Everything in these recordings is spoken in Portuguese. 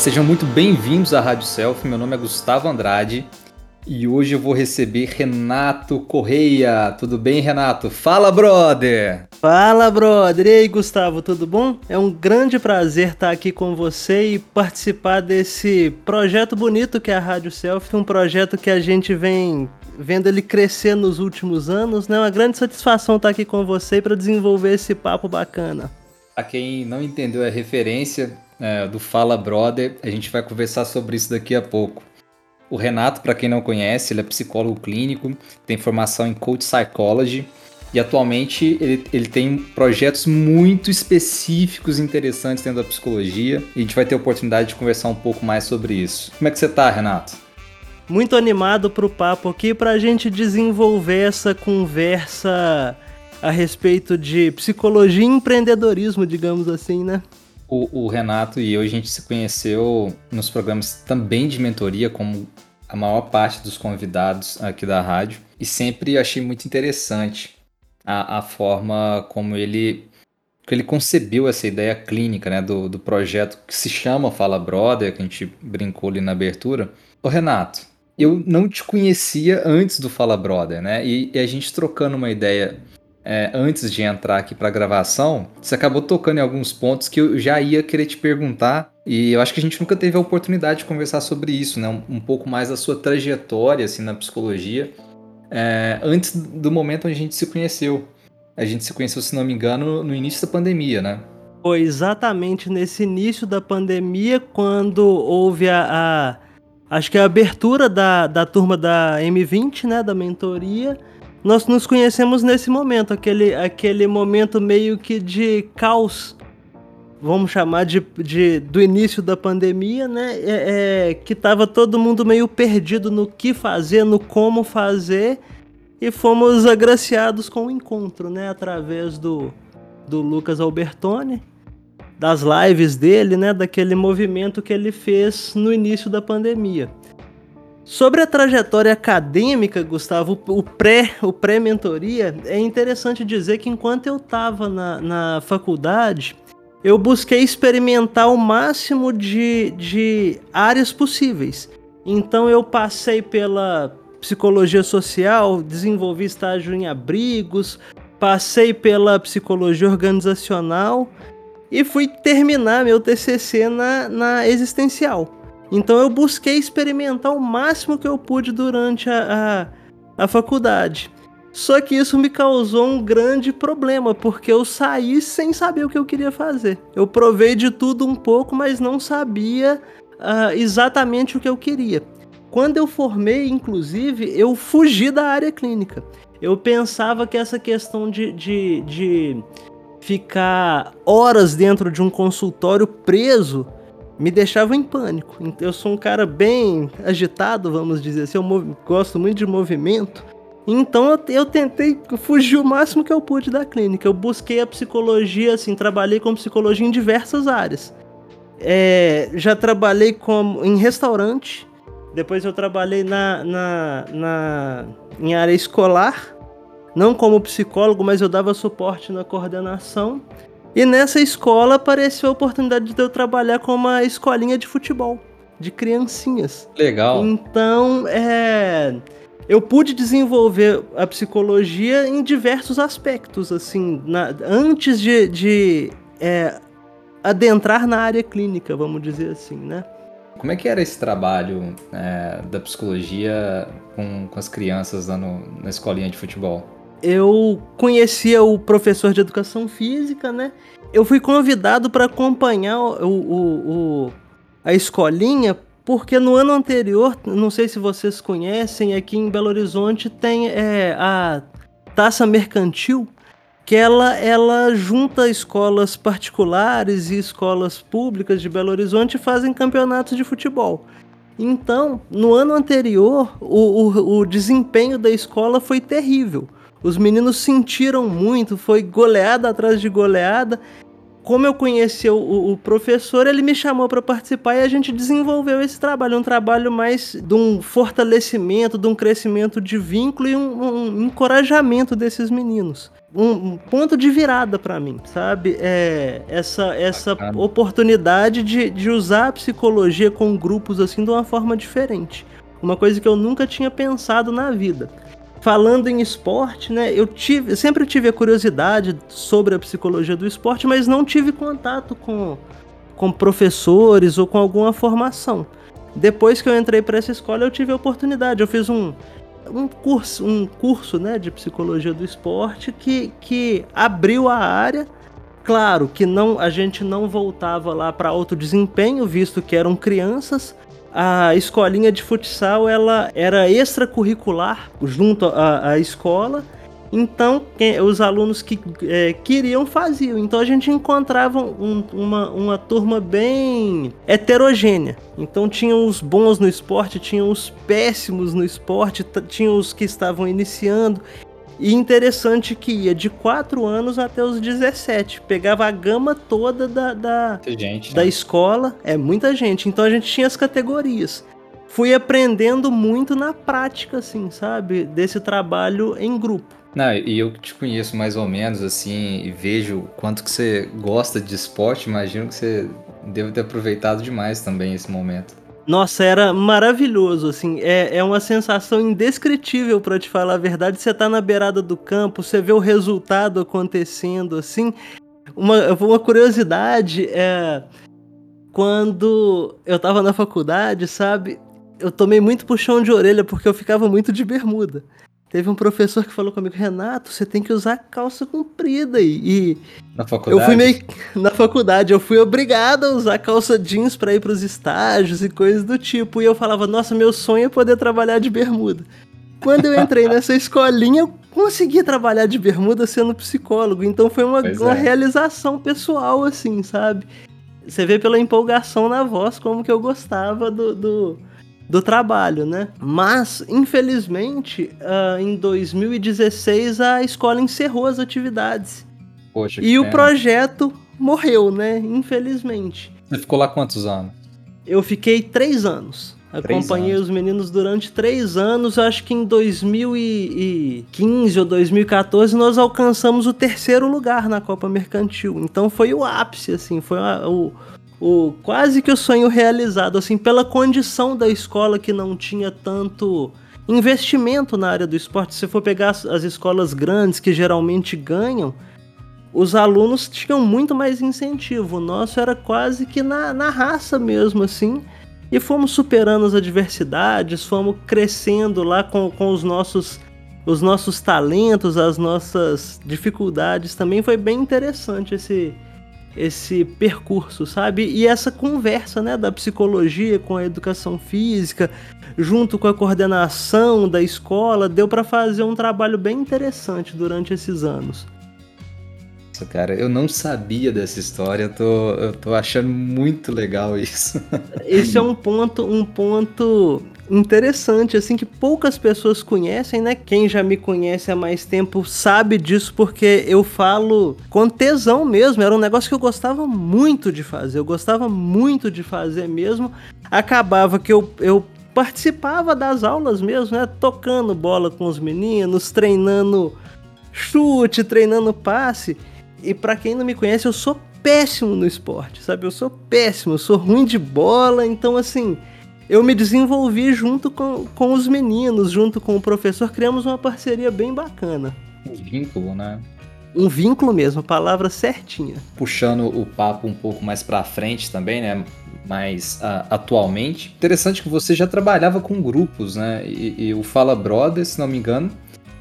Sejam muito bem-vindos à Rádio Self. Meu nome é Gustavo Andrade e hoje eu vou receber Renato Correia. Tudo bem, Renato? Fala, brother! Fala, brother! E aí, Gustavo, tudo bom? É um grande prazer estar aqui com você e participar desse projeto bonito que é a Rádio Self, um projeto que a gente vem vendo ele crescer nos últimos anos, né? Uma grande satisfação estar aqui com você para desenvolver esse papo bacana. Para quem não entendeu a referência é, do Fala Brother, a gente vai conversar sobre isso daqui a pouco. O Renato, para quem não conhece, ele é psicólogo clínico, tem formação em Coach Psychology e atualmente ele, ele tem projetos muito específicos e interessantes dentro da psicologia e a gente vai ter a oportunidade de conversar um pouco mais sobre isso. Como é que você tá, Renato? Muito animado para o papo aqui para a gente desenvolver essa conversa a respeito de psicologia e empreendedorismo, digamos assim, né? O, o, Renato e eu, a gente se conheceu nos programas também de mentoria, como a maior parte dos convidados aqui da rádio, e sempre achei muito interessante a, a forma como ele, que ele concebeu essa ideia clínica né, do, do projeto que se chama Fala Brother, que a gente brincou ali na abertura. Ô Renato, eu não te conhecia antes do Fala Brother, né? E, e a gente trocando uma ideia é, antes de entrar aqui para a gravação, você acabou tocando em alguns pontos que eu já ia querer te perguntar. E eu acho que a gente nunca teve a oportunidade de conversar sobre isso, né? Um, um pouco mais da sua trajetória assim, na psicologia, é, antes do momento onde a gente se conheceu. A gente se conheceu, se não me engano, no início da pandemia, né? Foi exatamente nesse início da pandemia, quando houve a, a acho que a abertura da, da turma da M20, né, da mentoria, nós nos conhecemos nesse momento, aquele, aquele momento meio que de caos, vamos chamar de, de do início da pandemia, né? É, é, que tava todo mundo meio perdido no que fazer, no como fazer, e fomos agraciados com o encontro, né? Através do, do Lucas Albertoni, das lives dele, né? Daquele movimento que ele fez no início da pandemia. Sobre a trajetória acadêmica, Gustavo, o pré, o pré-mentoria, é interessante dizer que enquanto eu estava na, na faculdade, eu busquei experimentar o máximo de, de áreas possíveis. Então eu passei pela psicologia social, desenvolvi estágio em abrigos, passei pela psicologia organizacional e fui terminar meu TCC na, na existencial. Então eu busquei experimentar o máximo que eu pude durante a, a, a faculdade. Só que isso me causou um grande problema, porque eu saí sem saber o que eu queria fazer. Eu provei de tudo um pouco, mas não sabia uh, exatamente o que eu queria. Quando eu formei, inclusive, eu fugi da área clínica. Eu pensava que essa questão de, de, de ficar horas dentro de um consultório preso me deixava em pânico. Eu sou um cara bem agitado, vamos dizer assim, eu gosto muito de movimento. Então eu, eu, tentei fugir o máximo que eu pude da clínica. Eu busquei a psicologia, assim, trabalhei com psicologia em diversas áreas. É, já trabalhei como, em restaurante, depois eu trabalhei na, na, na, em área escolar, não como psicólogo, mas eu dava suporte na coordenação. E nessa escola apareceu a oportunidade de eu trabalhar com uma escolinha de futebol, de criancinhas. Legal. Então, é eu pude desenvolver a psicologia em diversos aspectos, assim, na, antes de, de é, adentrar na área clínica, vamos dizer assim, né? Como é que era esse trabalho é, da psicologia com, com as crianças lá no, na escolinha de futebol? Eu conhecia o professor de educação física, né? Eu fui convidado para acompanhar o, o, o, a escolinha, porque no ano anterior, não sei se vocês conhecem, aqui em Belo Horizonte tem é, a taça mercantil, que ela, ela junta escolas particulares e escolas públicas de Belo Horizonte e fazem campeonatos de futebol. Então, no ano anterior, o, o, o desempenho da escola foi terrível os meninos sentiram muito, foi goleada atrás de goleada. como eu conheci o, o professor, ele me chamou para participar e a gente desenvolveu esse trabalho, um trabalho mais de um fortalecimento, de um crescimento de vínculo e um, um encorajamento desses meninos. Um, um ponto de virada para mim, sabe? É essa essa oportunidade de, de usar a psicologia com grupos assim de uma forma diferente. Uma coisa que eu nunca tinha pensado na vida falando em esporte, né? Eu tive, sempre tive a curiosidade sobre a psicologia do esporte, mas não tive contato com, com professores ou com alguma formação. Depois que eu entrei para essa escola, eu tive a oportunidade. Eu fiz um, um curso, um curso, né, de psicologia do esporte que, que abriu a área. Claro que não, a gente não voltava lá para alto desempenho, visto que eram crianças, a escolinha de futsal ela era extracurricular junto à, à escola. Então, quem, os alunos que é, queriam faziam. Então, a gente encontrava um, uma, uma turma bem heterogênea. Então, tinha os bons no esporte, tinha os péssimos no esporte, tinha os que estavam iniciando. E interessante que ia de 4 anos até os 17. Pegava a gama toda da, da, gente, da né? escola. É muita gente. Então a gente tinha as categorias. Fui aprendendo muito na prática, assim, sabe? Desse trabalho em grupo. Não, e eu te conheço mais ou menos, assim, e vejo quanto que você gosta de esporte, imagino que você deve ter aproveitado demais também esse momento. Nossa, era maravilhoso, assim, é, é uma sensação indescritível para te falar a verdade. Você tá na beirada do campo, você vê o resultado acontecendo, assim. Uma, uma curiosidade é quando eu tava na faculdade, sabe? Eu tomei muito puxão de orelha porque eu ficava muito de bermuda. Teve um professor que falou comigo, Renato, você tem que usar calça comprida. E, na faculdade? Eu fui meio. Na faculdade, eu fui obrigado a usar calça jeans para ir pros estágios e coisas do tipo. E eu falava, nossa, meu sonho é poder trabalhar de bermuda. Quando eu entrei nessa escolinha, eu consegui trabalhar de bermuda sendo psicólogo. Então foi uma, uma é. realização pessoal, assim, sabe? Você vê pela empolgação na voz como que eu gostava do, do do trabalho, né? Mas, infelizmente, uh, em 2016 a escola encerrou as atividades. Poxa, e o projeto morreu, né? Infelizmente. Você ficou lá quantos anos? Eu fiquei três anos. Acompanhei anos. os meninos durante três anos. Acho que em 2015 ou 2014 nós alcançamos o terceiro lugar na Copa Mercantil. Então foi o ápice, assim, foi a, o, o quase que o sonho realizado, assim, pela condição da escola que não tinha tanto investimento na área do esporte. Se for pegar as, as escolas grandes que geralmente ganham, os alunos tinham muito mais incentivo. O nosso era quase que na, na raça mesmo, assim. E fomos superando as adversidades, fomos crescendo lá com, com os nossos os nossos talentos, as nossas dificuldades. Também foi bem interessante esse, esse percurso, sabe? E essa conversa, né, da psicologia com a educação física, junto com a coordenação da escola, deu para fazer um trabalho bem interessante durante esses anos. Nossa, cara, eu não sabia dessa história, eu tô, eu tô achando muito legal isso. Esse é um ponto, um ponto interessante, assim, que poucas pessoas conhecem, né? Quem já me conhece há mais tempo sabe disso, porque eu falo com tesão mesmo. Era um negócio que eu gostava muito de fazer, eu gostava muito de fazer mesmo. Acabava que eu, eu participava das aulas mesmo, né? Tocando bola com os meninos, treinando chute, treinando passe. E para quem não me conhece, eu sou péssimo no esporte, sabe? Eu sou péssimo, eu sou ruim de bola, então assim eu me desenvolvi junto com, com os meninos, junto com o professor, criamos uma parceria bem bacana. Um vínculo, né? Um vínculo mesmo, a palavra certinha. Puxando o papo um pouco mais para frente também, né? Mais uh, atualmente. Interessante que você já trabalhava com grupos, né? E, e o Fala Brother, se não me engano,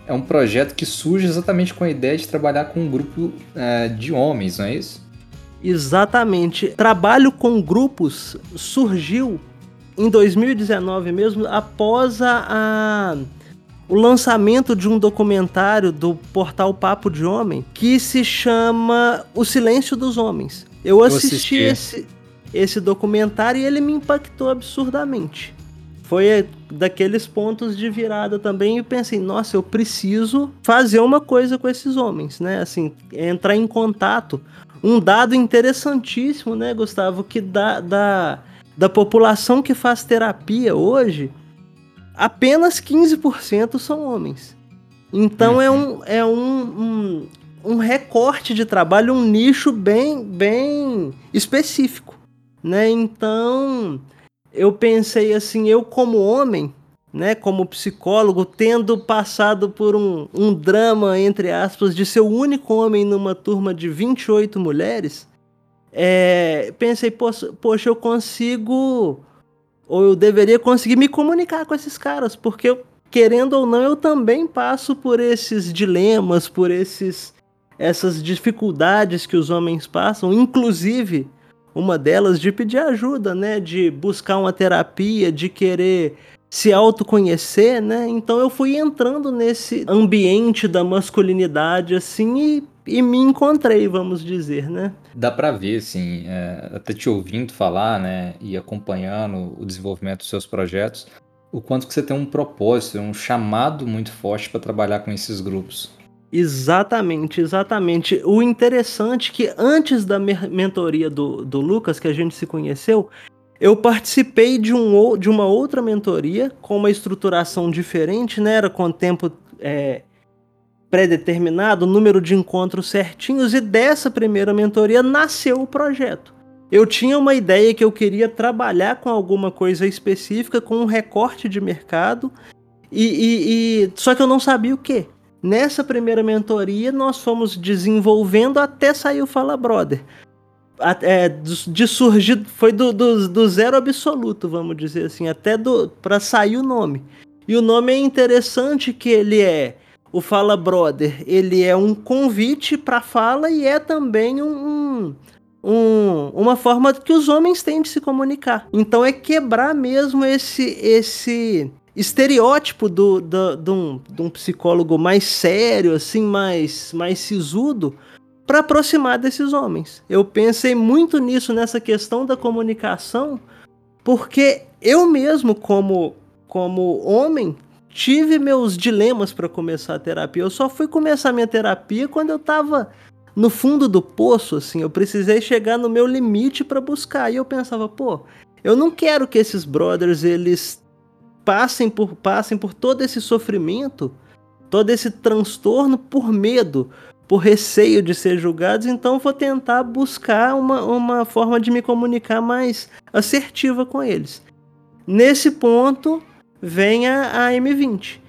é um projeto que surge exatamente com a ideia de trabalhar com um grupo uh, de homens, não é isso? Exatamente. Trabalho com grupos surgiu em 2019 mesmo, após a, a, o lançamento de um documentário do portal Papo de Homem que se chama O Silêncio dos Homens. Eu assisti, assisti. Esse, esse documentário e ele me impactou absurdamente. Foi daqueles pontos de virada também e pensei, nossa, eu preciso fazer uma coisa com esses homens, né? Assim, entrar em contato um dado interessantíssimo, né, Gustavo, que da, da população que faz terapia hoje, apenas 15% são homens. Então uhum. é, um, é um, um, um, recorte de trabalho, um nicho bem, bem específico. Né? Então eu pensei assim, eu como homem, né, como psicólogo, tendo passado por um, um drama, entre aspas, de ser o único homem numa turma de 28 mulheres, é, pensei, poxa, eu consigo, ou eu deveria conseguir me comunicar com esses caras, porque eu, querendo ou não, eu também passo por esses dilemas, por esses essas dificuldades que os homens passam, inclusive uma delas de pedir ajuda, né, de buscar uma terapia, de querer se autoconhecer, né? Então eu fui entrando nesse ambiente da masculinidade assim e, e me encontrei, vamos dizer, né? Dá para ver, assim, é, até te ouvindo falar, né, e acompanhando o desenvolvimento dos seus projetos, o quanto que você tem um propósito, um chamado muito forte para trabalhar com esses grupos. Exatamente, exatamente. O interessante é que antes da mentoria do, do Lucas, que a gente se conheceu, eu participei de, um, de uma outra mentoria com uma estruturação diferente, né? Era com tempo é, pré-determinado, número de encontros certinhos, e dessa primeira mentoria nasceu o projeto. Eu tinha uma ideia que eu queria trabalhar com alguma coisa específica, com um recorte de mercado, e, e, e só que eu não sabia o que. Nessa primeira mentoria, nós fomos desenvolvendo até sair o Fala Brother é, de surgir foi do, do, do, zero absoluto, vamos dizer assim, até do para sair o nome. E o nome é interessante que ele é o Fala Brother, ele é um convite para fala e é também um, um, uma forma que os homens têm de se comunicar. Então é quebrar mesmo esse esse estereótipo do, do, do, um, de um psicólogo mais sério, assim, mais, mais sisudo, para aproximar desses homens. Eu pensei muito nisso nessa questão da comunicação, porque eu mesmo como como homem tive meus dilemas para começar a terapia. Eu só fui começar minha terapia quando eu estava no fundo do poço, assim, eu precisei chegar no meu limite para buscar. E eu pensava, pô, eu não quero que esses brothers eles passem por passem por todo esse sofrimento, todo esse transtorno por medo, por receio de ser julgados, então vou tentar buscar uma, uma forma de me comunicar mais assertiva com eles. Nesse ponto vem a, a M20.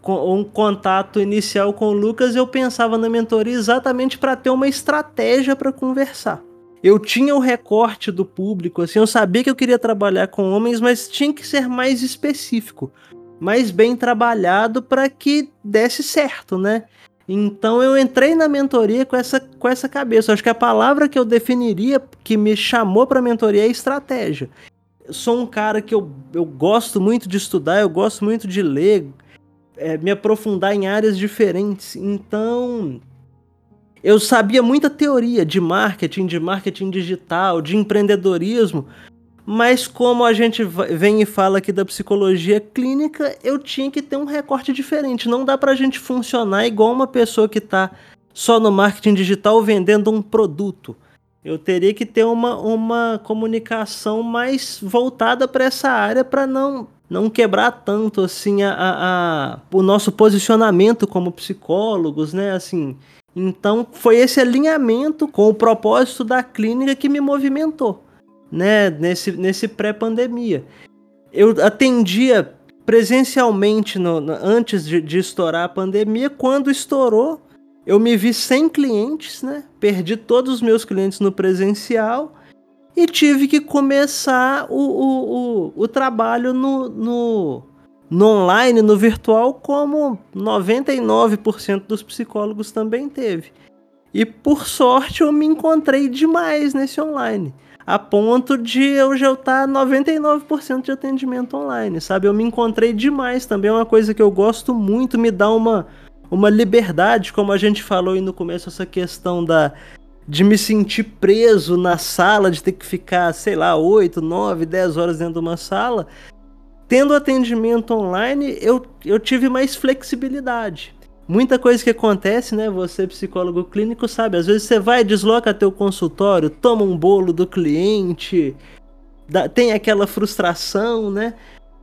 Com um contato inicial com o Lucas, eu pensava na mentoria exatamente para ter uma estratégia para conversar. Eu tinha o recorte do público, assim, eu sabia que eu queria trabalhar com homens, mas tinha que ser mais específico, mais bem trabalhado para que desse certo, né? Então eu entrei na mentoria com essa, com essa cabeça. Acho que a palavra que eu definiria que me chamou para mentoria é estratégia. Eu sou um cara que eu, eu gosto muito de estudar, eu gosto muito de ler, é, me aprofundar em áreas diferentes. Então eu sabia muita teoria de marketing, de marketing digital, de empreendedorismo, mas como a gente vem e fala aqui da psicologia clínica, eu tinha que ter um recorte diferente. Não dá pra gente funcionar igual uma pessoa que tá só no marketing digital vendendo um produto. Eu teria que ter uma, uma comunicação mais voltada para essa área para não não quebrar tanto assim a, a, a, o nosso posicionamento como psicólogos, né? Assim, então foi esse alinhamento com o propósito da clínica que me movimentou né, nesse, nesse pré-pandemia. Eu atendia presencialmente no, no, antes de, de, estourar a pandemia. Quando estourou, eu me vi sem clientes, né? Perdi todos os meus clientes no presencial e tive que começar o, o, o, o trabalho no, no, no online, no virtual, como 99% dos psicólogos também teve. E por sorte eu me encontrei demais nesse online a ponto de eu já estar 99% de atendimento online, sabe? Eu me encontrei demais também, é uma coisa que eu gosto muito, me dá uma, uma liberdade, como a gente falou aí no começo, essa questão da de me sentir preso na sala, de ter que ficar, sei lá, 8, 9, 10 horas dentro de uma sala. Tendo atendimento online, eu, eu tive mais flexibilidade. Muita coisa que acontece, né? Você, psicólogo clínico, sabe? Às vezes você vai, desloca teu consultório, toma um bolo do cliente, dá, tem aquela frustração, né?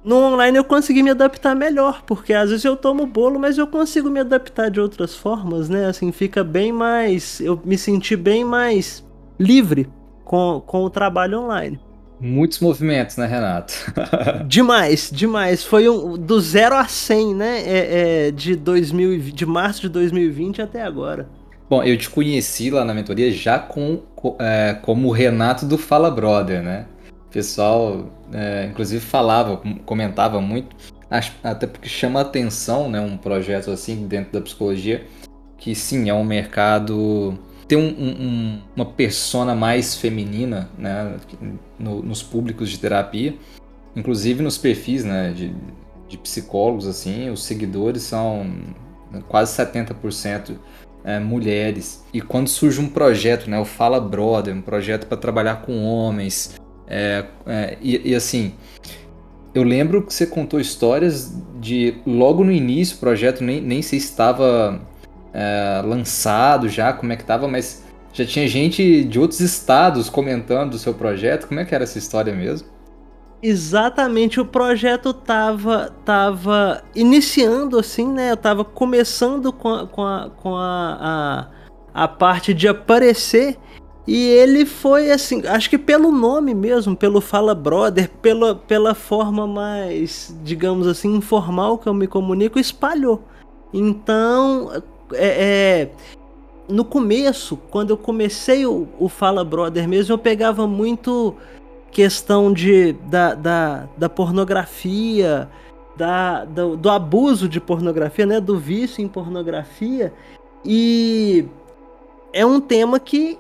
No online eu consegui me adaptar melhor, porque às vezes eu tomo bolo, mas eu consigo me adaptar de outras formas, né? Assim, fica bem mais. Eu me senti bem mais livre com, com o trabalho online. Muitos movimentos, né, Renato? demais, demais. Foi um, do 0 a 100, né? É, é, de, 2000, de março de 2020 até agora. Bom, eu te conheci lá na mentoria já com, é, como o Renato do Fala Brother, né? O pessoal, é, inclusive, falava, comentava muito, até porque chama atenção, né? Um projeto assim dentro da psicologia, que sim, é um mercado ter um, um, uma persona mais feminina né, no, nos públicos de terapia, inclusive nos perfis né, de, de psicólogos, assim, os seguidores são quase 70% é, mulheres. E quando surge um projeto, né, o Fala Brother, um projeto para trabalhar com homens, é, é, e, e, assim, eu lembro que você contou histórias de logo no início o projeto, nem, nem se estava é, lançado já, como é que tava, mas já tinha gente de outros estados comentando do seu projeto. Como é que era essa história mesmo? Exatamente, o projeto tava, tava iniciando assim, né? Eu tava começando com a, com a, com a, a, a parte de aparecer e ele foi assim, acho que pelo nome mesmo, pelo Fala Brother, pela, pela forma mais, digamos assim, informal que eu me comunico, espalhou. Então, é, é, no começo, quando eu comecei o, o, Fala Brother mesmo, eu pegava muito questão de, da, da, da pornografia, da, do, do, abuso de pornografia, né? Do vício em pornografia. E é um tema que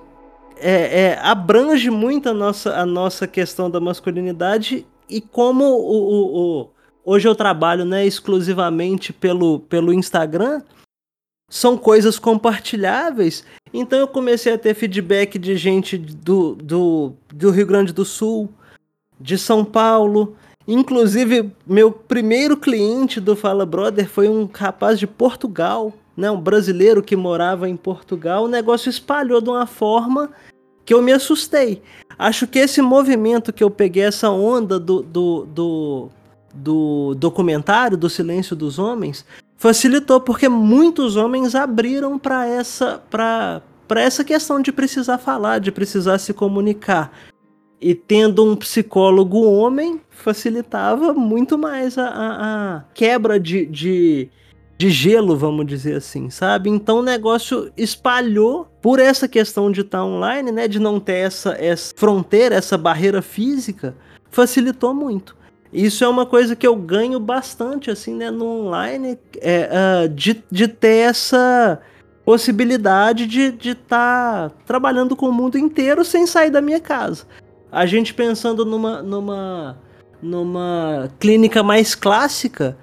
é, é, abrange muito a nossa, a nossa questão da masculinidade e como o, o, o hoje eu trabalho né, exclusivamente pelo, pelo Instagram são coisas compartilháveis. Então eu comecei a ter feedback de gente do, do, do Rio Grande do Sul, de São Paulo. Inclusive, meu primeiro cliente do Fala Brother foi um rapaz de Portugal, né, um brasileiro que morava em Portugal. O negócio espalhou de uma forma que eu me assustei. Acho que esse movimento que eu peguei, essa onda do, do, do, do documentário do Silêncio dos Homens, facilitou porque muitos homens abriram para essa para para essa questão de precisar falar, de precisar se comunicar. E tendo um psicólogo homem, facilitava muito mais a, a, a quebra de, de, de, gelo, vamos dizer assim, sabe? Então o negócio espalhou por essa questão de estar online, né? De não ter essa, essa fronteira, essa barreira física, facilitou muito. Isso é uma coisa que eu ganho bastante, assim, né, no online, é, uh, de, de ter essa possibilidade de estar tá trabalhando com o mundo inteiro sem sair da minha casa. A gente pensando numa, numa, numa clínica mais clássica,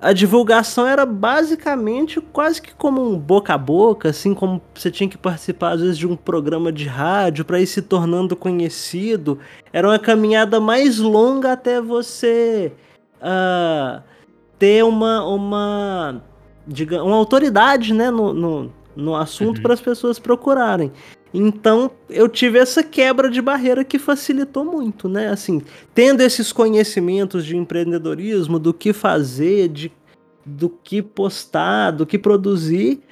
a divulgação era basicamente quase que como um boca a boca, assim como você tinha que participar às vezes de um programa de rádio para ir se tornando conhecido. Era uma caminhada mais longa até você uh, ter uma uma digamos, uma autoridade, né, no, no, no assunto uhum. para as pessoas procurarem. Então eu tive essa quebra de barreira que facilitou muito, né? Assim, tendo esses conhecimentos de empreendedorismo, do que fazer, de, do que postar, do que produzir,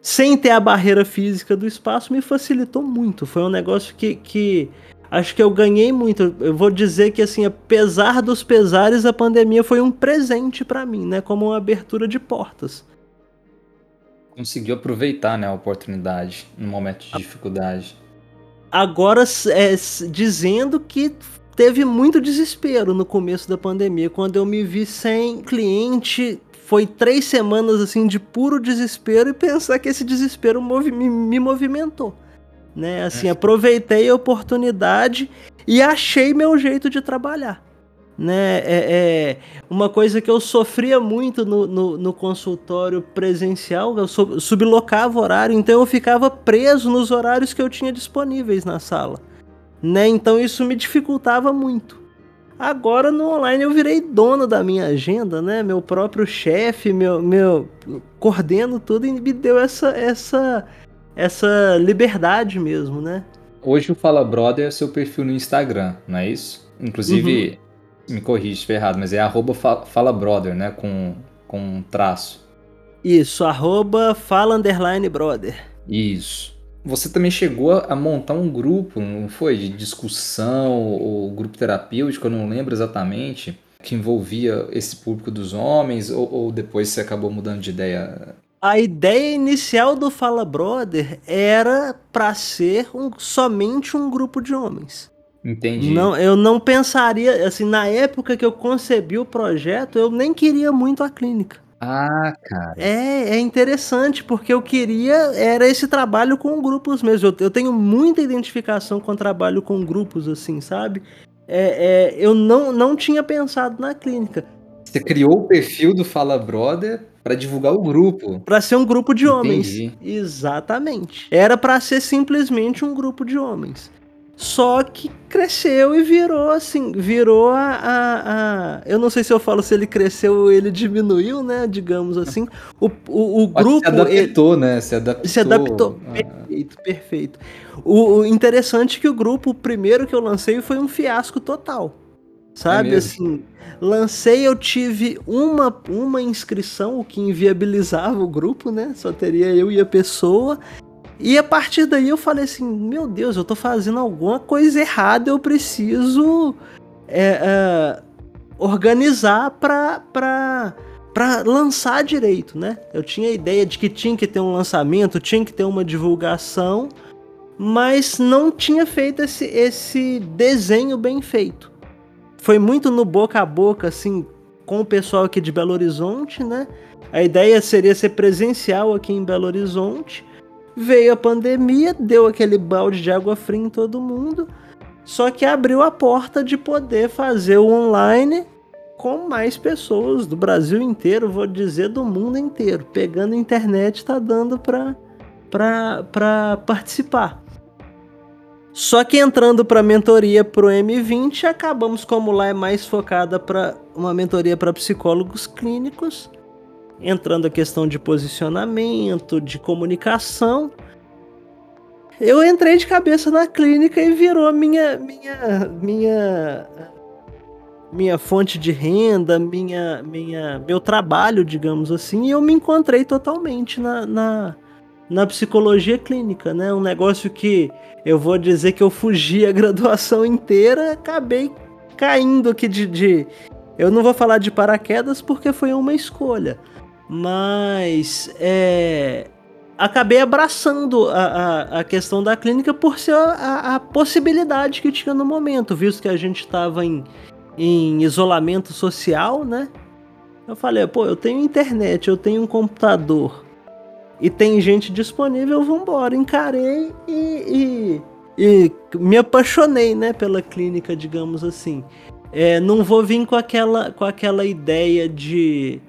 sem ter a barreira física do espaço, me facilitou muito. Foi um negócio que, que acho que eu ganhei muito. Eu vou dizer que, assim, apesar dos pesares, a pandemia foi um presente para mim, né? Como uma abertura de portas conseguiu aproveitar né, a oportunidade no momento de dificuldade. Agora, é, dizendo que teve muito desespero no começo da pandemia. Quando eu me vi sem cliente, foi três semanas assim de puro desespero e pensar que esse desespero movi me, me, movimentou. Né? Assim, é. aproveitei a oportunidade e achei meu jeito de trabalhar né? É, é, uma coisa que eu sofria muito no, no, no consultório presencial, eu sublocava horário, então eu ficava preso nos horários que eu tinha disponíveis na sala, né? Então isso me dificultava muito. Agora no online eu virei dono da minha agenda, né? Meu próprio chefe, meu, meu coordeno tudo e me deu essa, essa, essa liberdade mesmo, né? Hoje o Fala Brother é seu perfil no Instagram, não é isso? Inclusive, uhum. Me corrige se estiver errado, mas é arroba Fala Brother, né? Com, com um traço. Isso, arroba Fala Underline Brother. Isso. Você também chegou a montar um grupo, não foi? De discussão ou grupo terapêutico, eu não lembro exatamente, que envolvia esse público dos homens, ou, ou depois você acabou mudando de ideia? A ideia inicial do Fala Brother era para ser um, somente um grupo de homens. Entendi. Não, eu não pensaria, assim, na época que eu concebi o projeto, eu nem queria muito a clínica. Ah, cara. É, é interessante, porque eu queria, era esse trabalho com grupos mesmo. Eu, eu tenho muita identificação com trabalho com grupos, assim, sabe? É, é, eu não, não tinha pensado na clínica. Você criou o perfil do Fala Brother para divulgar o grupo. Para ser um grupo de Entendi. homens. Exatamente. Era para ser simplesmente um grupo de homens. Só que cresceu e virou assim, virou a, a, a, Eu não sei se eu falo se ele cresceu ou ele diminuiu, né? Digamos assim. O, o, o grupo. Se adaptou, ele, né? Se adaptou. Se adaptou. Ah. Perfeito, perfeito. O, o, interessante é que o grupo, o primeiro que eu lancei, foi um fiasco total. Sabe, é assim, lancei, eu tive uma, uma inscrição, o que inviabilizava o grupo, né? Só teria eu e a pessoa. E a partir daí eu falei assim: meu Deus, eu tô fazendo alguma coisa errada, eu preciso é, é, organizar pra, pra, pra lançar direito, né? Eu tinha a ideia de que tinha que ter um lançamento, tinha que ter uma divulgação, mas não tinha feito esse, esse desenho bem feito. Foi muito no boca a boca, assim, com o pessoal aqui de Belo Horizonte, né? A ideia seria ser presencial aqui em Belo Horizonte Veio a pandemia, deu aquele balde de água fria em todo mundo, só que abriu a porta de poder fazer o online com mais pessoas do Brasil inteiro, vou dizer do mundo inteiro. Pegando a internet tá dando para para participar. Só que entrando para mentoria pro M20, acabamos como lá é mais focada para uma mentoria para psicólogos clínicos, entrando a questão de posicionamento, de comunicação. Eu entrei de cabeça na clínica e virou minha minha minha minha fonte de renda, minha minha meu trabalho, digamos assim, e eu me encontrei totalmente na, na, na psicologia clínica, né? Um negócio que eu vou dizer que eu fugi a graduação inteira, acabei caindo aqui de, de eu não vou falar de paraquedas porque foi uma escolha mas é, acabei abraçando a, a, a, questão da clínica por ser a, a, possibilidade que tinha no momento, visto que a gente estava em, em isolamento social, né? Eu falei, pô, eu tenho internet, eu tenho um computador e tem gente disponível, vambora. Encarei e, e, e me apaixonei, né, pela clínica, digamos assim. É, não vou vir com aquela, com aquela ideia de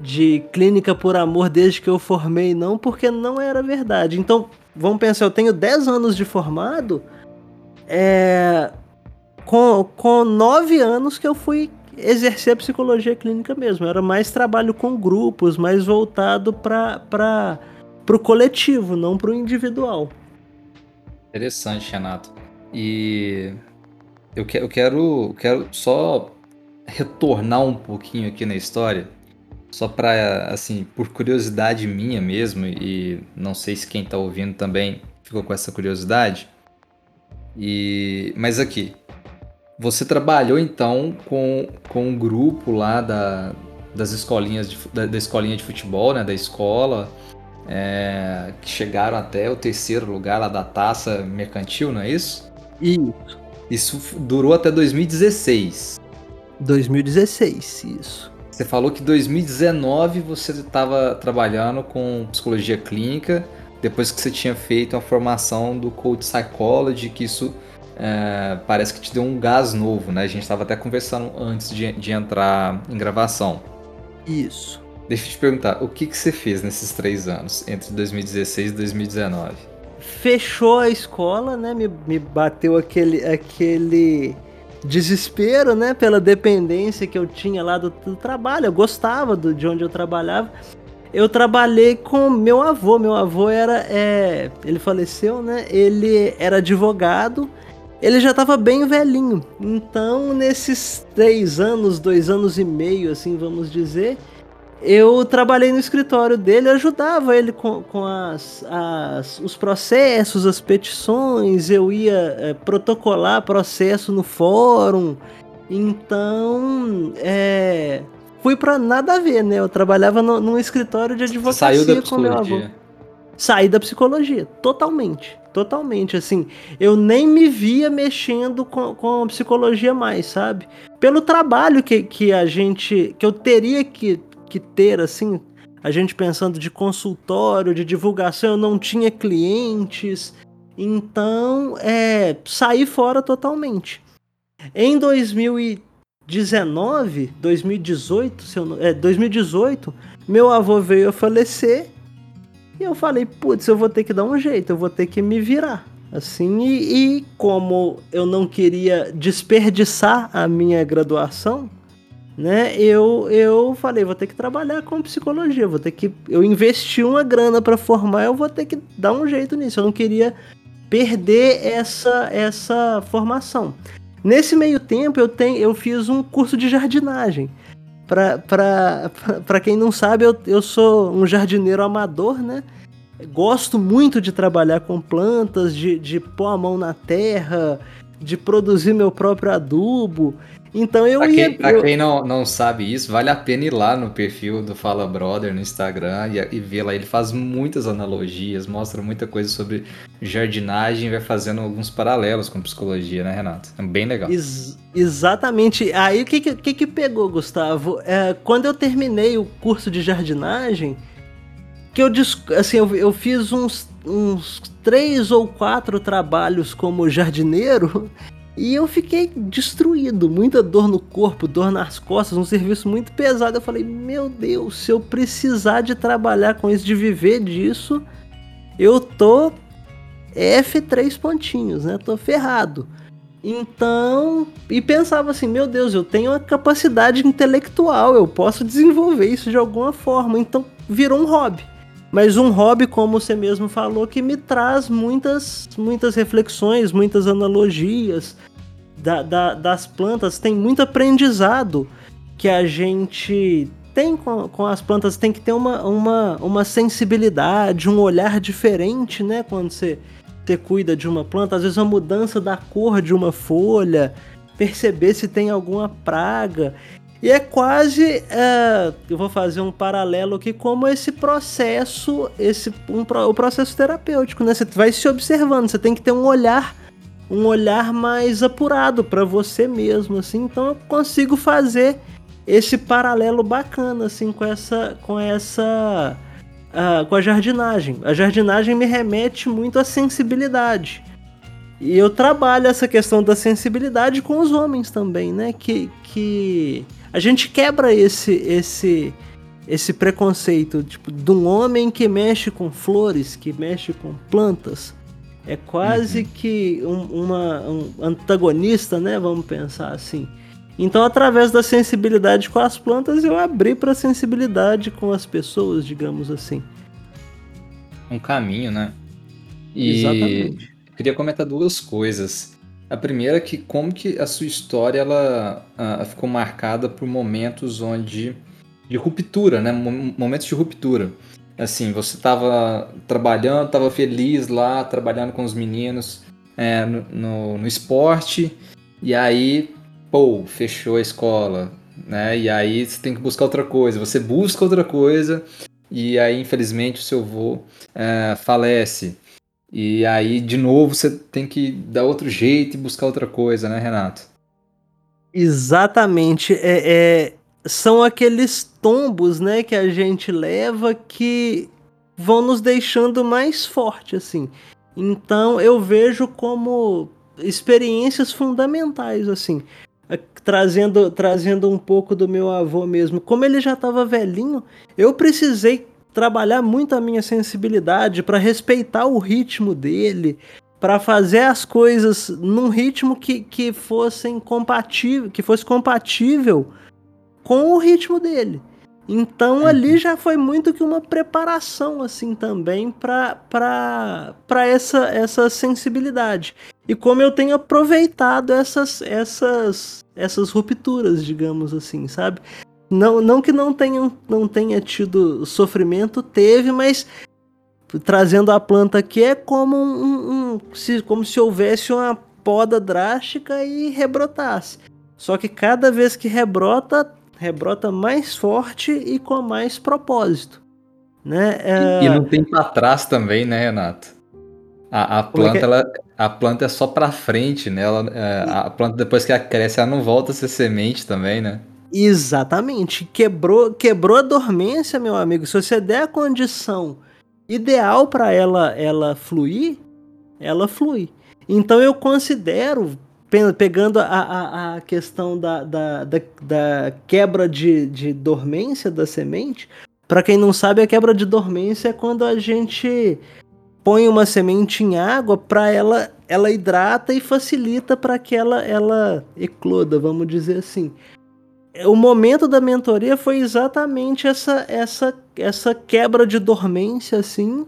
de clínica por amor desde que eu formei, não, porque não era verdade. Então, vamos pensar, eu tenho 10 anos de formado, é, com, com 9 anos que eu fui exercer psicologia clínica mesmo. Era mais trabalho com grupos, mais voltado para o coletivo, não para o individual. Interessante, Renato. E eu, que, eu quero, quero só retornar um pouquinho aqui na história só para assim, por curiosidade minha mesmo e não sei se quem está ouvindo também ficou com essa curiosidade. E mas aqui, você trabalhou então com, com um grupo lá da, das escolinhas de, da, da escolinha de futebol, né, da escola, é, que chegaram até o terceiro lugar lá da taça mercantil, não é isso? Isso. Isso durou até 2016. 2016, isso. Você falou que em 2019 você estava trabalhando com psicologia clínica, depois que você tinha feito a formação do Coach Psychology, que isso é, parece que te deu um gás novo, né? A gente estava até conversando antes de, de, entrar em gravação. Isso. Deixa eu te perguntar, o que, que você fez nesses três anos, entre 2016 e 2019? Fechou a escola, né? Me, me bateu aquele, aquele desespero, né, pela dependência que eu tinha lá do, do trabalho. Eu gostava do, de onde eu trabalhava. Eu trabalhei com meu avô. Meu avô era, é, ele faleceu, né? Ele era advogado. Ele já estava bem velhinho. Então, nesses três anos, dois anos e meio, assim, vamos dizer, eu trabalhei no escritório dele, ajudava ele com, com as, as, os processos, as petições, eu ia é, protocolar processo no fórum. Então, é, fui para nada a ver, né? Eu trabalhava no, num escritório de advocacia Saiu da avô. Saí da psicologia, totalmente. Totalmente, assim. Eu nem me via mexendo com, com psicologia mais, sabe? Pelo trabalho que, que a gente. que eu teria que ter, assim, a gente pensando de consultório, de divulgação, eu não tinha clientes, então é, saí fora totalmente. Em 2019, 2018, se eu é, 2018, meu avô veio a falecer e eu falei, putz, eu vou ter que dar um jeito, eu vou ter que me virar. Assim, e, e como eu não queria desperdiçar a minha graduação, né? Eu, eu falei, vou ter que trabalhar com psicologia, vou ter que. Eu investi uma grana para formar, eu vou ter que dar um jeito nisso. Eu não queria perder essa, essa formação. Nesse meio tempo, eu, tenho, eu fiz um curso de jardinagem. Para quem não sabe, eu, eu sou um jardineiro amador, né? Gosto muito de trabalhar com plantas, de, de pôr a mão na terra, de produzir meu próprio adubo. Então eu pra ia. Quem, pra quem não, não sabe isso, vale a pena ir lá no perfil do Fala Brother no Instagram e, e ver lá. Ele faz muitas analogias, mostra muita coisa sobre jardinagem, vai fazendo alguns paralelos com psicologia, né, Renato? É bem legal. Ex exatamente. Aí o que, que, que pegou, Gustavo? É, quando eu terminei o curso de jardinagem, que eu, assim, eu, eu fiz uns, uns três ou quatro trabalhos como jardineiro. E eu fiquei destruído, muita dor no corpo, dor nas costas, um serviço muito pesado. Eu falei, meu Deus, se eu precisar de trabalhar com isso, de viver disso, eu tô F3 pontinhos, né? Tô ferrado. Então, e pensava assim, meu Deus, eu tenho uma capacidade intelectual, eu posso desenvolver isso de alguma forma. Então, virou um hobby. Mas um hobby, como você mesmo falou, que me traz muitas, muitas reflexões, muitas analogias da, da, das plantas. Tem muito aprendizado que a gente tem com, com as plantas. Tem que ter uma, uma, uma sensibilidade, um olhar diferente, né? Quando você, você cuida de uma planta. Às vezes, uma mudança da cor de uma folha, perceber se tem alguma praga. E é quase, é, eu vou fazer um paralelo aqui, como esse processo, esse um, o processo terapêutico, né? Você vai se observando, você tem que ter um olhar, um olhar mais apurado para você mesmo, assim. Então eu consigo fazer esse paralelo bacana, assim, com essa, com essa, uh, com a jardinagem. A jardinagem me remete muito à sensibilidade. E eu trabalho essa questão da sensibilidade com os homens também, né? Que, que a gente quebra esse esse esse preconceito tipo de um homem que mexe com flores, que mexe com plantas. É quase uhum. que um, uma, um antagonista, né? Vamos pensar assim. Então, através da sensibilidade com as plantas, eu abri para a sensibilidade com as pessoas, digamos assim. Um caminho, né? E Exatamente. queria comentar duas coisas. A primeira é que como que a sua história ela uh, ficou marcada por momentos onde de ruptura, né? Momentos de ruptura. Assim, você estava trabalhando, estava feliz lá, trabalhando com os meninos é, no, no, no, esporte, e aí, pô, fechou a escola, né? E aí você tem que buscar outra coisa. Você busca outra coisa, e aí, infelizmente, o seu avô é, falece. E aí, de novo, você tem que dar outro jeito e buscar outra coisa, né, Renato? Exatamente. É, é, são aqueles tombos, né, que a gente leva que vão nos deixando mais forte, assim. Então, eu vejo como experiências fundamentais, assim. Trazendo, trazendo um pouco do meu avô mesmo. Como ele já estava velhinho, eu precisei trabalhar muito a minha sensibilidade para respeitar o ritmo dele, para fazer as coisas num ritmo que, que fossem compatível, que fosse compatível com o ritmo dele. Então uhum. ali já foi muito que uma preparação assim também para essa essa sensibilidade. E como eu tenho aproveitado essas essas essas rupturas, digamos assim, sabe? Não, não que não tenha, não tenha tido sofrimento, teve, mas trazendo a planta aqui é como um, um, se, como se houvesse uma poda drástica e rebrotasse. Só que cada vez que rebrota, rebrota mais forte e com mais propósito. Né? É... E, não tem para trás também, né, Renato? A, a é planta, é ela, a planta é só para frente, né? Ela, é, a planta depois que ela cresce, ela não volta a ser semente também, né? Exatamente. Quebrou, quebrou a dormência, meu amigo. Se você der a condição ideal para ela ela fluir, ela flui. Então eu considero, pegando a, a, a questão da, da, da, da, quebra de, de dormência da semente, para quem não sabe, a quebra de dormência é quando a gente põe uma semente em água para ela ela hidrata e facilita para que ela ela ecloda, vamos dizer assim. O momento da mentoria foi exatamente essa essa essa quebra de dormência assim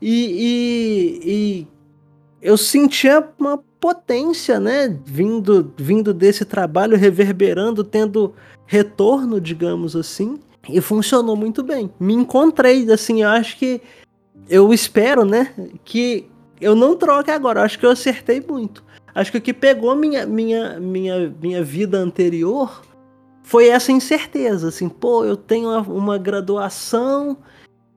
e, e, e eu sentia uma potência né vindo vindo desse trabalho reverberando tendo retorno digamos assim e funcionou muito bem me encontrei assim eu acho que eu espero né que eu não troque agora acho que eu acertei muito acho que o que pegou minha minha minha minha vida anterior foi essa incerteza, assim, pô, eu tenho uma, uma graduação,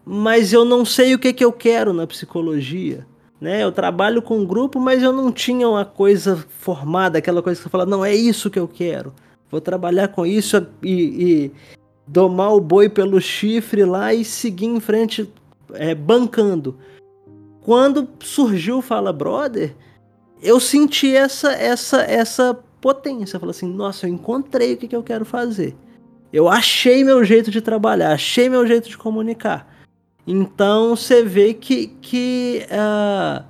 mas eu não sei o que, que eu quero na psicologia. Né? Eu trabalho com um grupo, mas eu não tinha uma coisa formada, aquela coisa que você fala, não, é isso que eu quero. Vou trabalhar com isso e, e domar o boi pelo chifre lá e seguir em frente é, bancando. Quando surgiu o Fala Brother, eu senti essa essa essa potência. Fala assim, nossa, eu encontrei o que, que eu quero fazer. Eu achei meu jeito de trabalhar, achei meu jeito de comunicar. Então você vê que, que uh,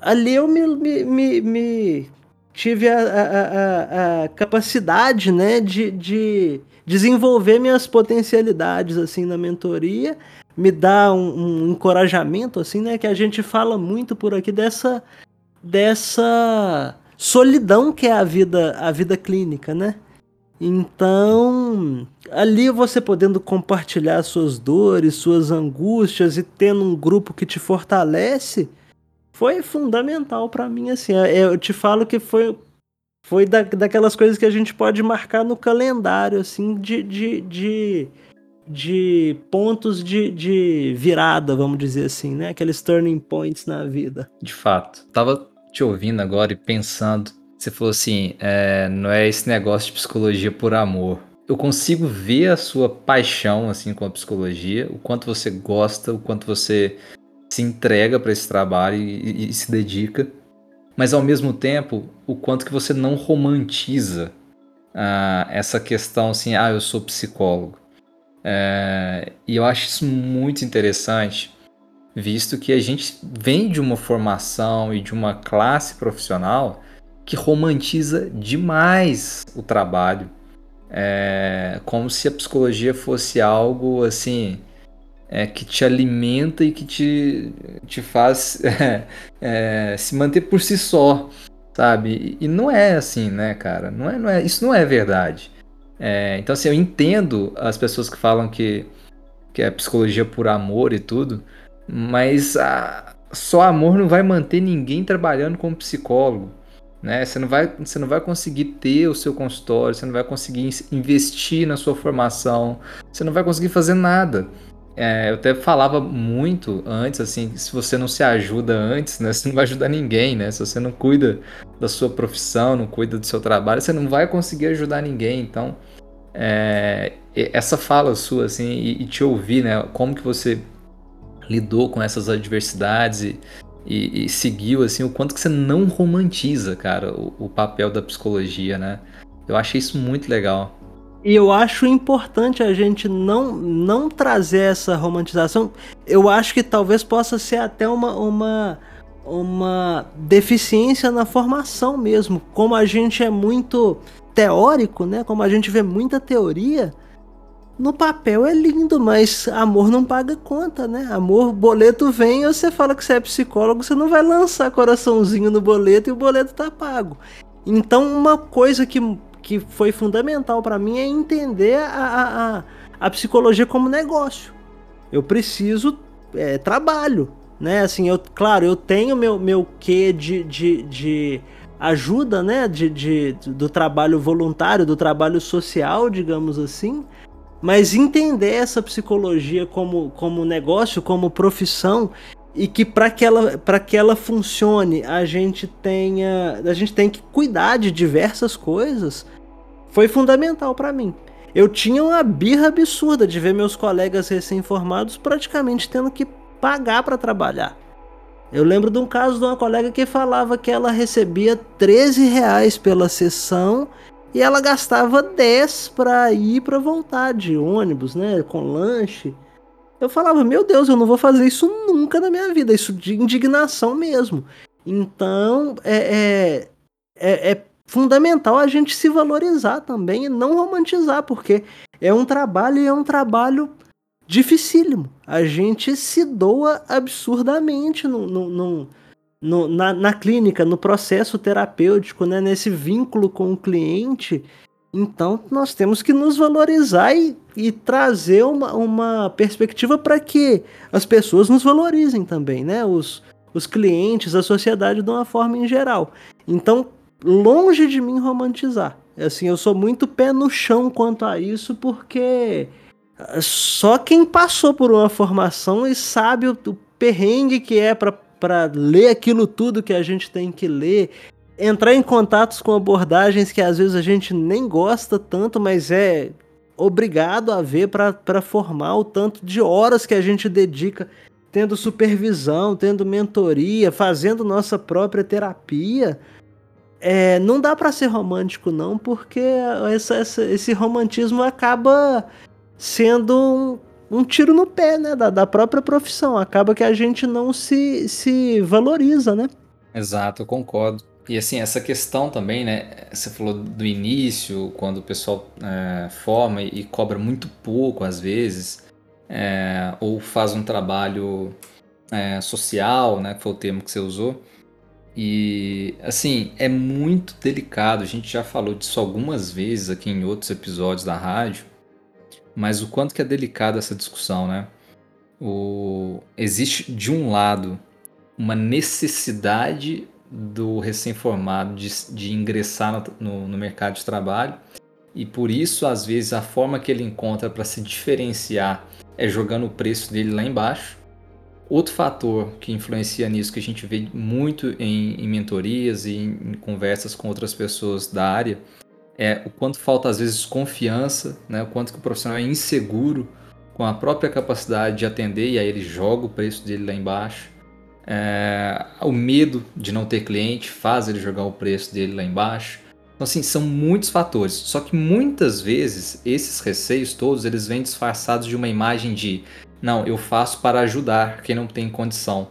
ali eu me, me, me, me tive a, a, a, a, capacidade né, de, de desenvolver minhas potencialidades assim na mentoria, me dá um, um encorajamento assim, né, que a gente fala muito por aqui dessa dessa solidão que é a vida, a vida clínica, né? Então, ali você podendo compartilhar suas dores, suas angústias e tendo um grupo que te fortalece, foi fundamental para mim assim. É, eu te falo que foi foi da, daquelas coisas que a gente pode marcar no calendário assim de, de, de, de pontos de, de virada, vamos dizer assim, né? Aqueles turning points na vida. De fato. Tava te ouvindo agora e pensando, você falou assim, é, não é esse negócio de psicologia por amor. Eu consigo ver a sua paixão assim com a psicologia, o quanto você gosta, o quanto você se entrega para esse trabalho e, e, e, se dedica, mas ao mesmo tempo o quanto que você não romantiza ah, essa questão assim, ah, eu sou psicólogo. É, e eu acho isso muito interessante visto que a gente vem de uma formação e de uma classe profissional que romantiza demais o trabalho, é, como se a psicologia fosse algo assim é, que te alimenta e que te, te faz é, é, se manter por si só, sabe? E não é assim, né, cara? Não é, não é, isso não é verdade. É, então, assim, eu entendo as pessoas que falam que, que é psicologia por amor e tudo, mas a, só amor não vai manter ninguém trabalhando como psicólogo. Né? Você, não vai, você não vai conseguir ter o seu consultório, você não vai conseguir investir na sua formação, você não vai conseguir fazer nada. É, eu até falava muito antes, assim, se você não se ajuda antes, né, você não vai ajudar ninguém, né? Se você não cuida da sua profissão, não cuida do seu trabalho, você não vai conseguir ajudar ninguém. Então, é, essa fala sua, assim, e, e, te ouvir, né? Como que você lidou com essas adversidades e, e, e, seguiu assim o quanto que você não romantiza, cara, o, o, papel da psicologia, né? Eu achei isso muito legal. E eu acho importante a gente não, não trazer essa romantização. Eu acho que talvez possa ser até uma, uma, uma deficiência na formação mesmo. Como a gente é muito teórico, né? Como a gente vê muita teoria, no papel é lindo, mas amor não paga conta, né? Amor, boleto vem você fala que você é psicólogo, você não vai lançar coraçãozinho no boleto e o boleto tá pago. Então, uma coisa que, que foi fundamental para mim é entender a, a, a, psicologia como negócio. Eu preciso é, trabalho, né? Assim, eu, claro, eu tenho meu, meu quê de, de, de ajuda, né? De, de, do trabalho voluntário, do trabalho social, digamos assim mas entender essa psicologia como, como negócio, como profissão e que para que ela para que ela funcione a gente tenha a gente tem que cuidar de diversas coisas foi fundamental para mim. Eu tinha uma birra absurda de ver meus colegas recém-formados praticamente tendo que pagar para trabalhar. Eu lembro de um caso de uma colega que falava que ela recebia 13 reais pela sessão e ela gastava 10 para ir para voltar de ônibus, né, com lanche. Eu falava, meu Deus, eu não vou fazer isso nunca na minha vida, isso de indignação mesmo. Então, é, é, é, é fundamental a gente se valorizar também e não romantizar, porque é um trabalho e é um trabalho dificílimo. A gente se doa absurdamente no, no, no na, na clínica, no processo terapêutico, né, nesse vínculo com o cliente. Então, nós temos que nos valorizar e, e trazer uma, uma perspectiva para que as pessoas nos valorizem também, né? Os, os clientes, a sociedade de uma forma em geral. Então, longe de mim romantizar. Assim, eu sou muito pé no chão quanto a isso, porque só quem passou por uma formação e sabe o, o perrengue que é para para ler aquilo tudo que a gente tem que ler, entrar em contatos com abordagens que às vezes a gente nem gosta tanto, mas é obrigado a ver para formar o tanto de horas que a gente dedica tendo supervisão, tendo mentoria, fazendo nossa própria terapia. É, não dá para ser romântico não, porque essa, essa, esse romantismo acaba sendo um, tiro no pé, né, da, da própria profissão. Acaba que a gente não se, se valoriza, né? Exato, eu concordo. E assim, essa questão também, né? Você falou do início, quando o pessoal é, forma e cobra muito pouco às vezes, é, ou faz um trabalho é, social, né? Que foi o termo que você usou. E assim, é muito delicado. A gente já falou disso algumas vezes aqui em outros episódios da rádio mas o quanto que é delicada essa discussão, né? O... Existe, de um lado, uma necessidade do recém-formado de, de, ingressar no, no, no mercado de trabalho e por isso, às vezes, a forma que ele encontra para se diferenciar é jogando o preço dele lá embaixo. Outro fator que influencia nisso, que a gente vê muito em, em mentorias e em, em conversas com outras pessoas da área, é o quanto falta às vezes confiança, né? o quanto que o profissional é inseguro com a própria capacidade de atender e aí ele joga o preço dele lá embaixo. É, o medo de não ter cliente faz ele jogar o preço dele lá embaixo. Então, assim, são muitos fatores. Só que muitas vezes esses receios todos eles vêm disfarçados de uma imagem de não, eu faço para ajudar quem não tem condição.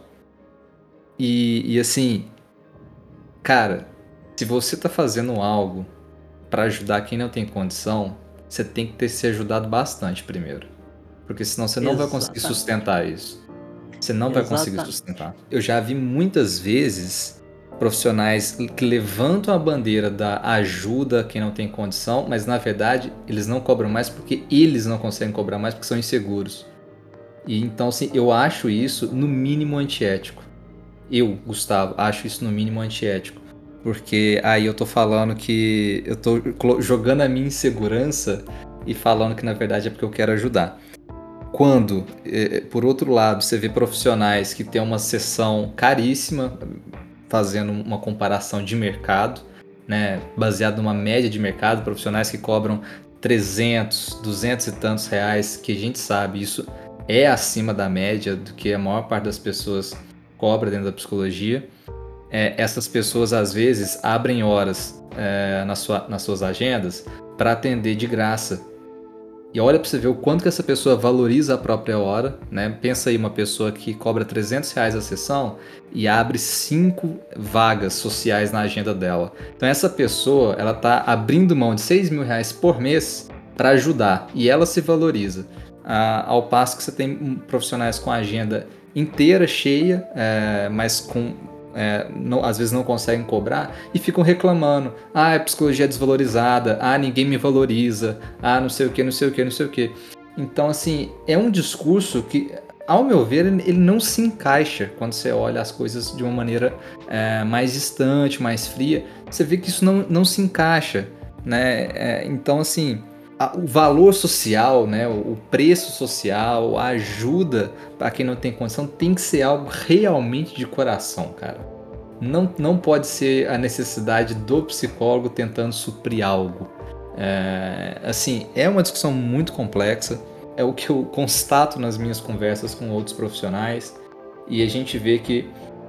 E, e assim, cara, se você está fazendo algo para ajudar quem não tem condição, você tem que ter se ajudado bastante primeiro. Porque senão você não Exatamente. vai conseguir sustentar isso. Você não Exatamente. vai conseguir sustentar. Eu já vi muitas vezes profissionais que levantam a bandeira da ajuda a quem não tem condição, mas na verdade eles não cobram mais porque eles não conseguem cobrar mais porque são inseguros. E então, assim, eu acho isso no mínimo antiético. Eu, Gustavo, acho isso no mínimo antiético. Porque aí eu tô falando que eu tô jogando a minha insegurança e falando que na verdade é porque eu quero ajudar. Quando, eh, por outro lado, você vê profissionais que têm uma sessão caríssima, fazendo uma comparação de mercado, né, baseado numa média de mercado, profissionais que cobram 300, 200 e tantos reais, que a gente sabe isso é acima da média do que a maior parte das pessoas cobra dentro da psicologia é, essas pessoas às vezes abrem horas é, na sua, nas suas agendas para atender de graça. e olha para você ver o quanto que essa pessoa valoriza a própria hora, né? Pensa aí uma pessoa que cobra 300 reais a sessão e abre cinco vagas sociais na agenda dela. Então essa pessoa, ela tá abrindo mão de 6 mil reais por mês para ajudar e ela se valoriza. Ah, ao passo que você tem profissionais com a agenda inteira cheia, é, mas com é, não, às vezes não conseguem cobrar e ficam reclamando. Ah, a psicologia é desvalorizada, ah, ninguém me valoriza, ah, não sei o que, não sei o que, não sei o que. Então, assim, é um discurso que, ao meu ver, ele não se encaixa quando você olha as coisas de uma maneira é, mais distante, mais fria. Você vê que isso não, não se encaixa, né? É, então, assim, o valor social, né, o preço social, a ajuda para quem não tem condição tem que ser algo realmente de coração, cara. Não, não pode ser a necessidade do psicólogo tentando suprir algo. É, assim, é uma discussão muito complexa, é o que eu constato nas minhas conversas com outros profissionais, e a gente vê que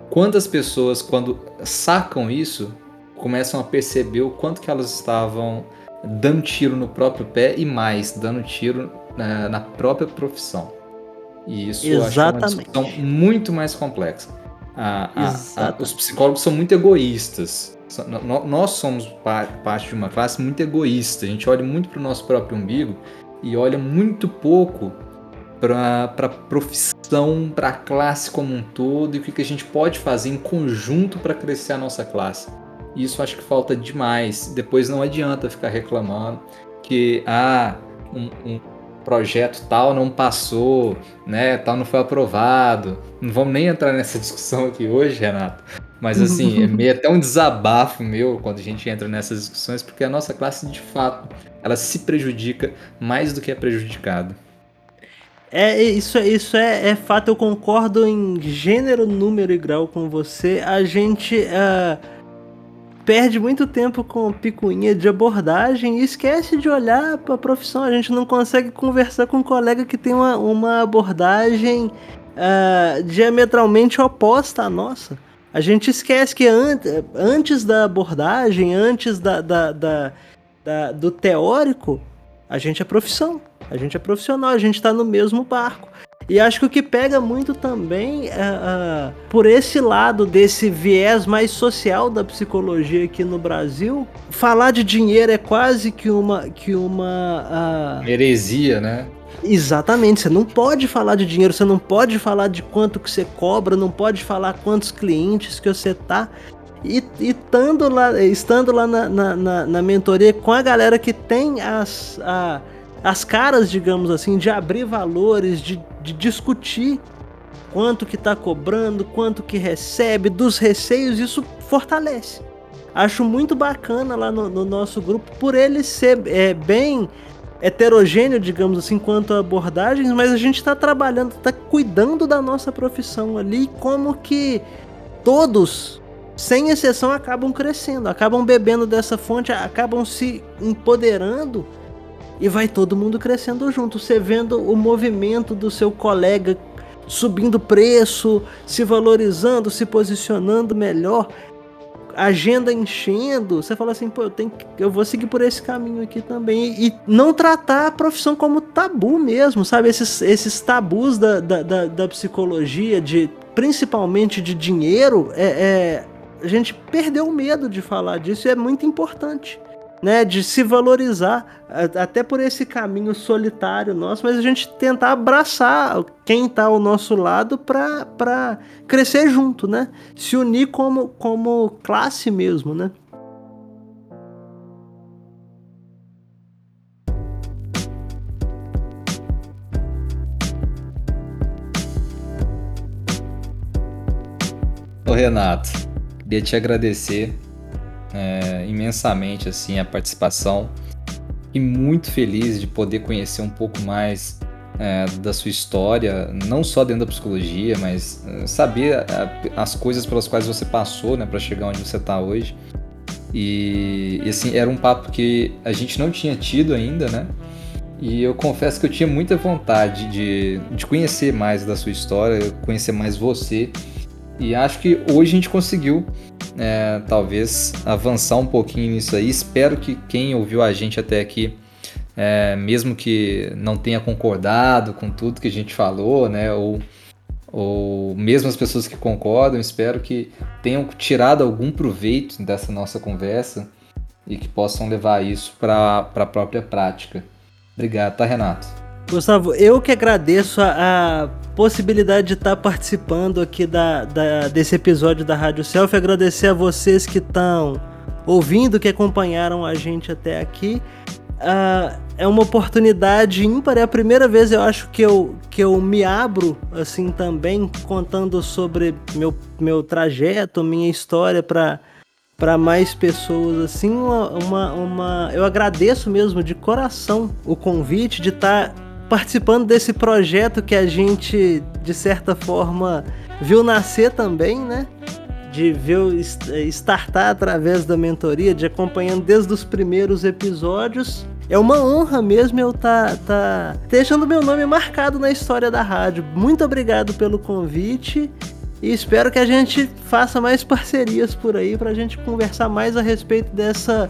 quantas pessoas, quando sacam isso, começam a perceber o quanto que elas estavam dando tiro no próprio pé e mais, dando tiro na, na própria profissão. E isso Exatamente. eu acho uma discussão muito mais complexa. A, a, a, os psicólogos são muito egoístas. Nós somos parte de uma classe muito egoísta. A gente olha muito para o nosso próprio umbigo e olha muito pouco para a profissão, para a classe como um todo e o que, que a gente pode fazer em conjunto para crescer a nossa classe. Isso acho que falta demais. Depois não adianta ficar reclamando que ah, um, um projeto tal não passou, né, tal não foi aprovado. Não vamos nem entrar nessa discussão aqui hoje, Renato. Mas assim, é meio até um desabafo meu quando a gente entra nessas discussões, porque a nossa classe, de fato, ela se prejudica mais do que é prejudicada. É, isso, isso é, é fato, eu concordo em gênero, número e grau com você. A gente. Uh perde muito tempo com picuinha de abordagem e esquece de olhar para a profissão. A gente não consegue conversar com um colega que tem uma, uma abordagem uh, diametralmente oposta à nossa. A gente esquece que an antes da abordagem, antes da, da, da, da, do teórico, a gente é profissão. A gente é profissional, a gente está no mesmo barco. E acho que o que pega muito também, uh, uh, por esse lado desse viés mais social da psicologia aqui no Brasil, falar de dinheiro é quase que uma. Que uma uh... Heresia, né? Exatamente, você não pode falar de dinheiro, você não pode falar de quanto que você cobra, não pode falar quantos clientes que você tá. E, e estando lá, estando lá na, na, na, na mentoria com a galera que tem as. A, as caras, digamos assim, de abrir valores, de, de discutir quanto que está cobrando, quanto que recebe, dos receios, isso fortalece. Acho muito bacana lá no, no nosso grupo, por ele ser é, bem heterogêneo, digamos assim, quanto a abordagens, mas a gente está trabalhando, está cuidando da nossa profissão ali, como que todos, sem exceção, acabam crescendo, acabam bebendo dessa fonte, acabam se empoderando e vai todo mundo crescendo junto. Você vendo o movimento do seu colega subindo preço, se valorizando, se posicionando melhor, agenda enchendo, você fala assim, pô, eu tenho que, eu vou seguir por esse caminho aqui também e não tratar a profissão como tabu mesmo, sabe? Esses, esses tabus da, da, da, da psicologia, de principalmente de dinheiro, é, é, a gente perdeu o medo de falar disso e é muito importante né, de se valorizar, até por esse caminho solitário nosso, mas a gente tentar abraçar quem está ao nosso lado para crescer junto, né? Se unir como, como classe mesmo, né? Ô Renato, queria te agradecer é, imensamente assim a participação e muito feliz de poder conhecer um pouco mais é, da sua história, não só dentro da psicologia, mas é, saber a, as coisas pelas quais você passou, né, para chegar onde você está hoje. E, e, assim, era um papo que a gente não tinha tido ainda, né? E eu confesso que eu tinha muita vontade de, de conhecer mais da sua história, conhecer mais você. E acho que hoje a gente conseguiu é, talvez avançar um pouquinho nisso aí. Espero que quem ouviu a gente até aqui é, mesmo que não tenha concordado com tudo que a gente falou, né? Ou, ou mesmo as pessoas que concordam, espero que tenham tirado algum proveito dessa nossa conversa e que possam levar isso para a própria prática. Obrigado, tá, Renato? Gustavo, eu que agradeço a, a possibilidade de estar participando aqui da, da, desse episódio da Rádio Selfie, agradecer a vocês que estão ouvindo, que acompanharam a gente até aqui. Uh, é uma oportunidade ímpar, é a primeira vez eu acho que eu, que eu me abro assim também, contando sobre meu, meu trajeto, minha história para para mais pessoas assim uma, uma, uma, eu agradeço mesmo de coração o convite de estar tá participando desse projeto que a gente de certa forma viu nascer também né de ver startar através da mentoria de acompanhando desde os primeiros episódios é uma honra mesmo eu tá, tá deixando meu nome marcado na história da rádio. Muito obrigado pelo convite e espero que a gente faça mais parcerias por aí para a gente conversar mais a respeito dessa,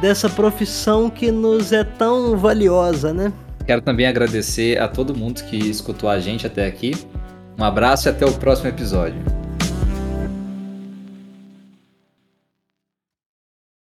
dessa profissão que nos é tão valiosa, né? Quero também agradecer a todo mundo que escutou a gente até aqui. Um abraço e até o próximo episódio.